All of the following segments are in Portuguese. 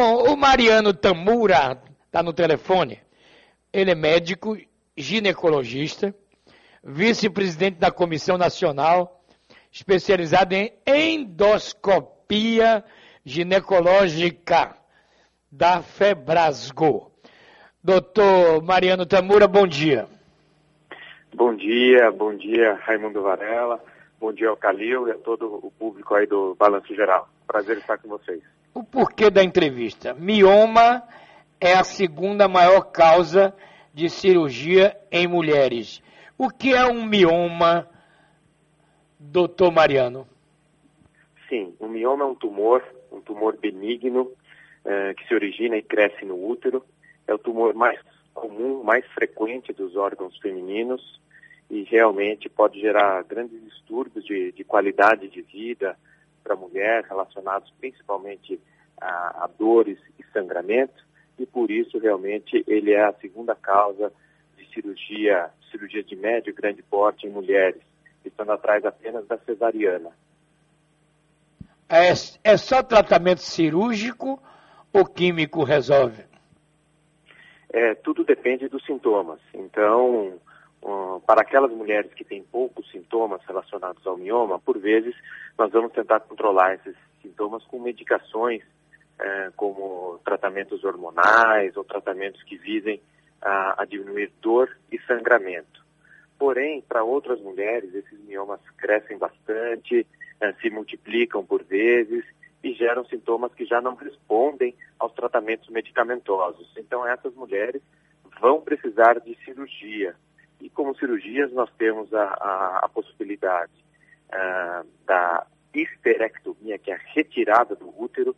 Bom, o Mariano Tamura está no telefone. Ele é médico, ginecologista, vice-presidente da Comissão Nacional, especializado em endoscopia ginecológica da FEBRASGO. Doutor Mariano Tamura, bom dia. Bom dia, bom dia Raimundo Varela, bom dia ao Calil e a todo o público aí do Balanço Geral. Prazer estar com vocês. O porquê da entrevista? Mioma é a segunda maior causa de cirurgia em mulheres. O que é um mioma, doutor Mariano? Sim, o mioma é um tumor, um tumor benigno, eh, que se origina e cresce no útero. É o tumor mais comum, mais frequente dos órgãos femininos e realmente pode gerar grandes distúrbios de, de qualidade de vida, para a mulher, relacionados principalmente a, a, dores e sangramento, e por isso realmente ele é a segunda causa de cirurgia, cirurgia de médio e grande porte em mulheres, estando atrás apenas da cesariana. É, é só tratamento cirúrgico ou químico resolve? É, tudo depende dos sintomas. Então, para aquelas mulheres que têm poucos sintomas relacionados ao mioma, por vezes nós vamos tentar controlar esses sintomas com medicações, é, como tratamentos hormonais ou tratamentos que visem a, a diminuir dor e sangramento. Porém, para outras mulheres, esses miomas crescem bastante, é, se multiplicam por vezes e geram sintomas que já não respondem aos tratamentos medicamentosos. Então, essas mulheres vão precisar de cirurgia e como cirurgias nós temos a, a, a possibilidade uh, da histerectomia, que é a retirada do útero,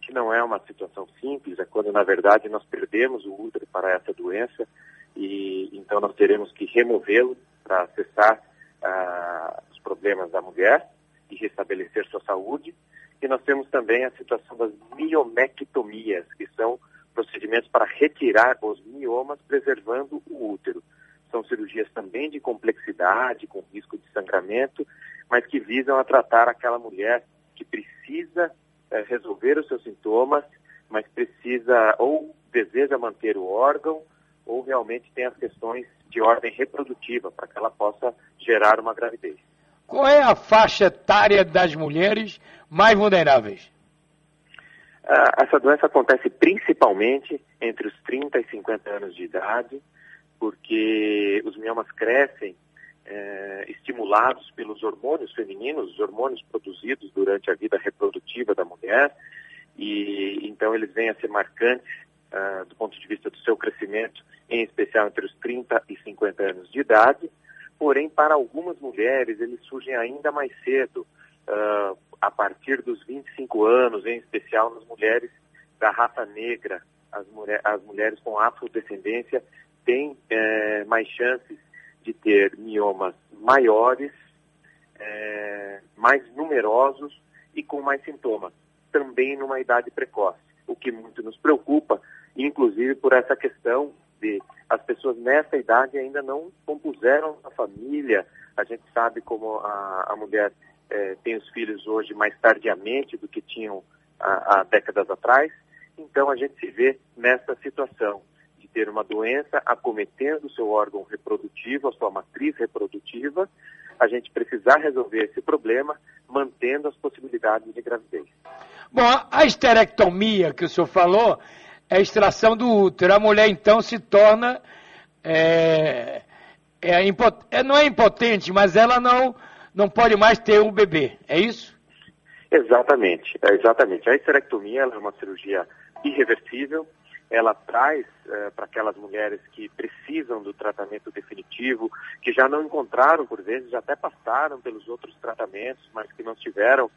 que não é uma situação simples, é quando na verdade nós perdemos o útero para essa doença e então nós teremos que removê-lo para acessar uh, os problemas da mulher e restabelecer sua saúde. E nós temos também a situação das miomectomias, que são procedimentos para retirar os miomas, preservando o útero. São cirurgias também de complexidade, com risco de sangramento, mas que visam a tratar aquela mulher que precisa é, resolver os seus sintomas, mas precisa ou deseja manter o órgão, ou realmente tem as questões de ordem reprodutiva, para que ela possa gerar uma gravidez. Qual é a faixa etária das mulheres mais vulneráveis? Ah, essa doença acontece principalmente entre os 30 e 50 anos de idade, porque os miomas crescem é, estimulados pelos hormônios femininos, os hormônios produzidos durante a vida reprodutiva da mulher, e então eles vêm a ser marcantes uh, do ponto de vista do seu crescimento, em especial entre os 30 e 50 anos de idade. Porém, para algumas mulheres, eles surgem ainda mais cedo, uh, a partir dos 25 anos, em especial nas mulheres da raça negra, as, mulher, as mulheres com afrodescendência tem é, mais chances de ter miomas maiores, é, mais numerosos e com mais sintomas, também numa idade precoce, o que muito nos preocupa, inclusive por essa questão de as pessoas nessa idade ainda não compuseram a família, a gente sabe como a, a mulher é, tem os filhos hoje mais tardiamente do que tinham há, décadas atrás, então a gente se vê nessa situação ter uma doença acometendo o seu órgão reprodutivo, a sua matriz reprodutiva, a gente precisar resolver esse problema mantendo as possibilidades de gravidez. Bom, a esterectomia que o senhor falou é a extração do útero. A mulher então se torna. É, é, é, não é impotente, mas ela não, não pode mais ter um bebê, é isso? Exatamente, é exatamente. A esterectomia é uma cirurgia irreversível, ela traz é, para aquelas mulheres que precisam do tratamento definitivo, que já não encontraram, por vezes, já até passaram pelos outros tratamentos, mas que não tiveram,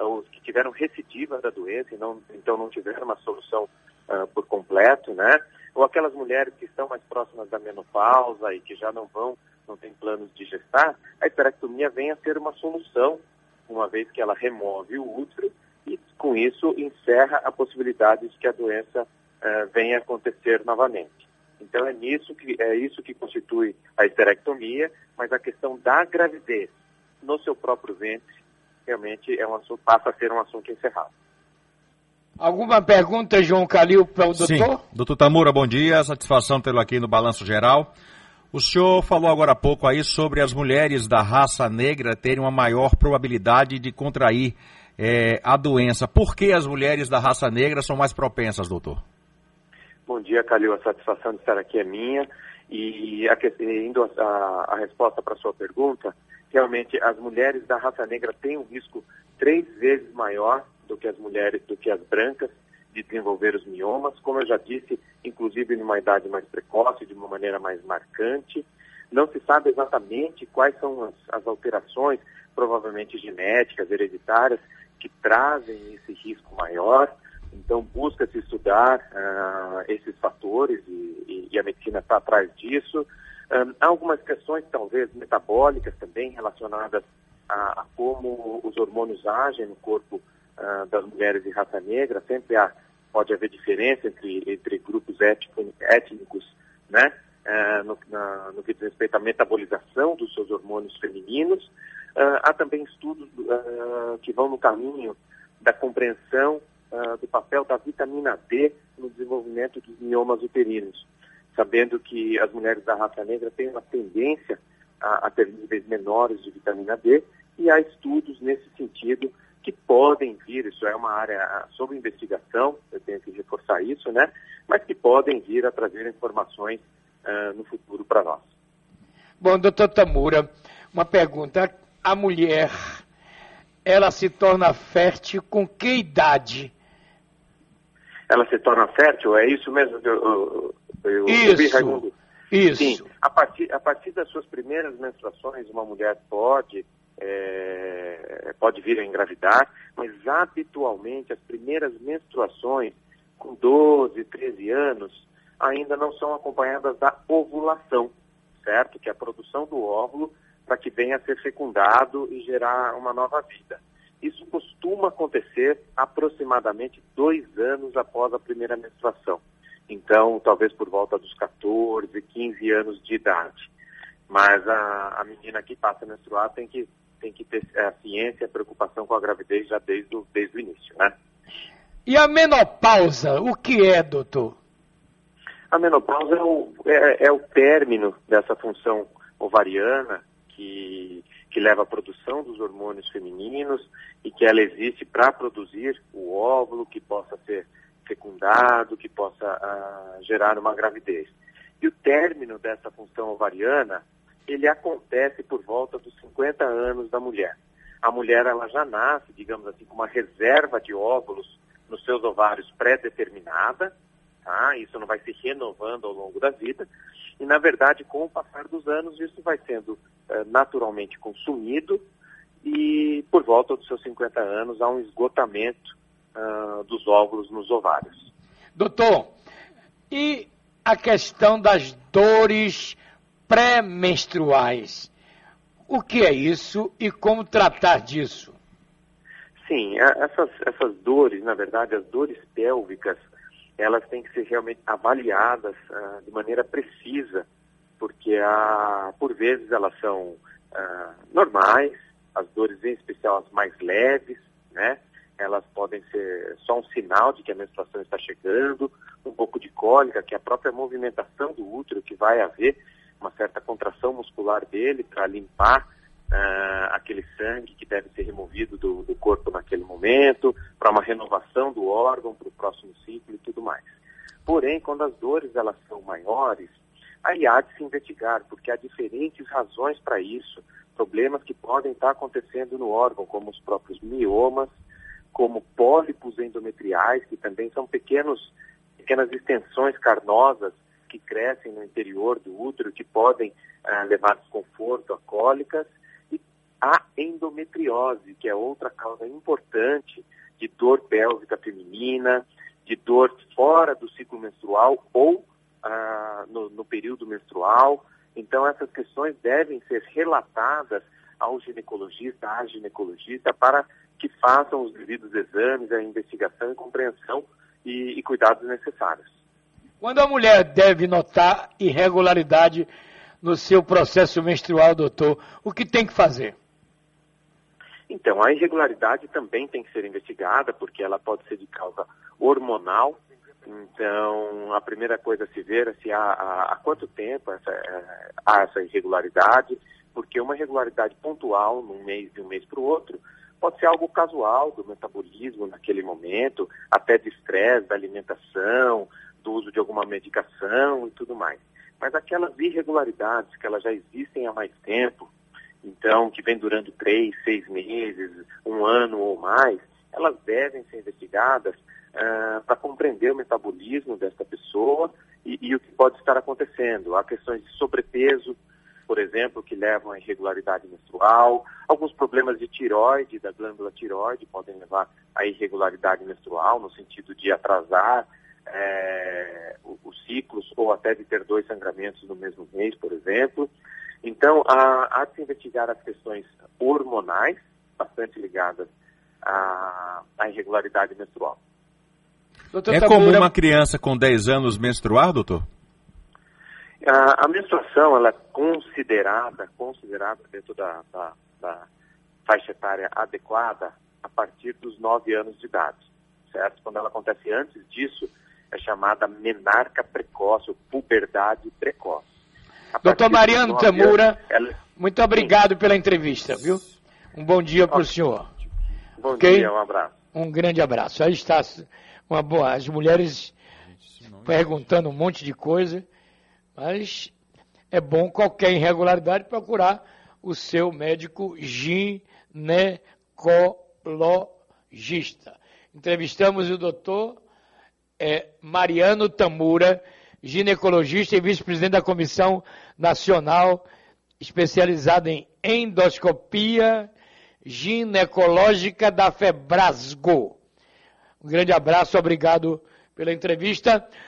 ou que tiveram recidiva da doença e não, então não tiveram uma solução uh, por completo, né? Ou aquelas mulheres que estão mais próximas da menopausa e que já não vão, não têm planos de gestar, a histerectomia vem a ser uma solução, uma vez que ela remove o útero e com isso encerra a possibilidade de que a doença uh, venha acontecer novamente. Então é nisso que é isso que constitui a histerectomia, mas a questão da gravidez no seu próprio ventre realmente é um assunto, passa a ser um assunto encerrado. Alguma pergunta, João Calil, para o doutor? Sim. Doutor Tamura, bom dia. Satisfação tê-lo aqui no Balanço Geral. O senhor falou agora há pouco aí sobre as mulheres da raça negra terem uma maior probabilidade de contrair é, a doença. Por que as mulheres da raça negra são mais propensas, doutor? Bom dia, Calil. A satisfação de estar aqui é minha. E indo a, a, a resposta para a sua pergunta, realmente as mulheres da raça negra têm um risco três vezes maior do que as mulheres, do que as brancas de desenvolver os miomas, como eu já disse, inclusive numa idade mais precoce, de uma maneira mais marcante. Não se sabe exatamente quais são as, as alterações, provavelmente genéticas, hereditárias, que trazem esse risco maior. Então, busca-se estudar uh, esses fatores e, e, e a medicina está atrás disso. Um, há algumas questões, talvez, metabólicas também relacionadas a, a como os hormônios agem no corpo uh, das mulheres de raça negra. Sempre há, pode haver diferença entre, entre grupos étnico, étnicos, né? Uh, no, na, no, que diz respeito à metabolização dos seus hormônios femininos. Uh, há também estudos que vão no caminho da compreensão do papel da vitamina D no desenvolvimento dos miomas uterinos, sabendo que as mulheres da raça negra têm uma tendência a, a ter níveis menores de vitamina D, e há estudos nesse sentido que podem vir, isso é uma área sob investigação, eu tenho que reforçar isso, né? Mas que podem vir a trazer informações uh, no futuro para nós. Bom, doutor Tamura, uma pergunta. A mulher, ela se torna fértil com que idade? Ela se torna fértil? É isso mesmo que eu, eu, eu isso, ouvi, Raimundo? Isso. Sim, a partir, a partir das suas primeiras menstruações, uma mulher pode é, pode vir a engravidar, mas habitualmente as primeiras menstruações com 12, 13 anos ainda não são acompanhadas da ovulação, certo? Que é a produção do óvulo para que venha a ser fecundado e gerar uma nova vida. Isso costuma acontecer aproximadamente dois anos após a primeira menstruação. Então, talvez por volta dos 14, 15 anos de idade. Mas a, a menina que passa a menstruar tem que tem que ter a ciência, a preocupação com a gravidez já desde o, desde o início, né? E a menopausa, o que é, doutor? A menopausa é o, é, é o término dessa função ovariana que, que leva à produção dos hormônios femininos e que ela existe para produzir o óvulo que possa ser fecundado, que possa uh, gerar uma gravidez. E o término dessa função ovariana ele acontece por volta dos 50 anos da mulher. A mulher ela já nasce, digamos assim, com uma reserva de óvulos nos seus ovários pré-determinada, tá? Isso não vai se renovando ao longo da vida. E, na verdade, com o passar dos anos, isso vai sendo eh, naturalmente consumido e, por volta dos seus 50 anos, há um esgotamento uh, dos óvulos nos ovários. Doutor, e a questão das dores pré-menstruais. O que é isso e como tratar disso? Sim, essas, essas dores, na verdade, as dores pélvicas, elas têm que ser realmente avaliadas uh, de maneira precisa, porque uh, por vezes elas são uh, normais, as dores em especial as mais leves, né? Elas podem ser só um sinal de que a menstruação está chegando, um pouco de cólica, que a própria movimentação do útero que vai haver, uma certa contração muscular dele para limpar uh, aquele sangue que deve ser removido do, do corpo naquele momento, para uma renovação do órgão para o próximo ciclo e tudo mais. Porém, quando as dores elas são maiores, aí há de se investigar, porque há diferentes razões para isso, problemas que podem estar acontecendo no órgão, como os próprios miomas, como pólipos endometriais, que também são pequenos, pequenas extensões carnosas que crescem no interior do útero, que podem ah, levar desconforto a cólicas, a endometriose, que é outra causa importante de dor pélvica feminina, de dor fora do ciclo menstrual ou ah, no, no período menstrual. Então, essas questões devem ser relatadas ao ginecologista, à ginecologista, para que façam os devidos exames, a investigação e compreensão e, e cuidados necessários. Quando a mulher deve notar irregularidade no seu processo menstrual, doutor, o que tem que fazer? Então, a irregularidade também tem que ser investigada, porque ela pode ser de causa hormonal. Então, a primeira coisa a se ver é se há, há, há quanto tempo essa, é, há essa irregularidade, porque uma irregularidade pontual, num mês de um mês para o outro, pode ser algo casual do metabolismo naquele momento, até de estresse, da alimentação, do uso de alguma medicação e tudo mais. Mas aquelas irregularidades que elas já existem há mais tempo, então, que vem durando três, seis meses, um ano ou mais, elas devem ser investigadas uh, para compreender o metabolismo dessa pessoa e, e, o que pode estar acontecendo. Há questões de sobrepeso, por exemplo, que levam à irregularidade menstrual, alguns problemas de tiroide, da glândula tiroide, podem levar à irregularidade menstrual, no sentido de atrasar é, os ciclos ou até de ter dois sangramentos no mesmo mês, por exemplo. Então, há, há de se investigar as questões hormonais, bastante ligadas à, à irregularidade menstrual. Doutor é comum uma criança com 10 anos menstruar, doutor? A, a, menstruação ela é considerada, considerada dentro da, da, da, faixa etária adequada a partir dos 9 anos de idade, certo? Quando ela acontece antes disso, é chamada menarca precoce, ou puberdade precoce. Doutor Mariano Tamura, ela... muito obrigado Sim. pela entrevista, viu? Um bom dia para o senhor. Bom okay? dia, um abraço. Um grande abraço. Aí está uma boa. As mulheres perguntando um monte de coisa, mas é bom qualquer irregularidade procurar o seu médico ginecologista. Entrevistamos o doutor é, Mariano Tamura ginecologista e vice-presidente da Comissão Nacional especializada em endoscopia ginecológica da Febrasgo. Um grande abraço, obrigado pela entrevista.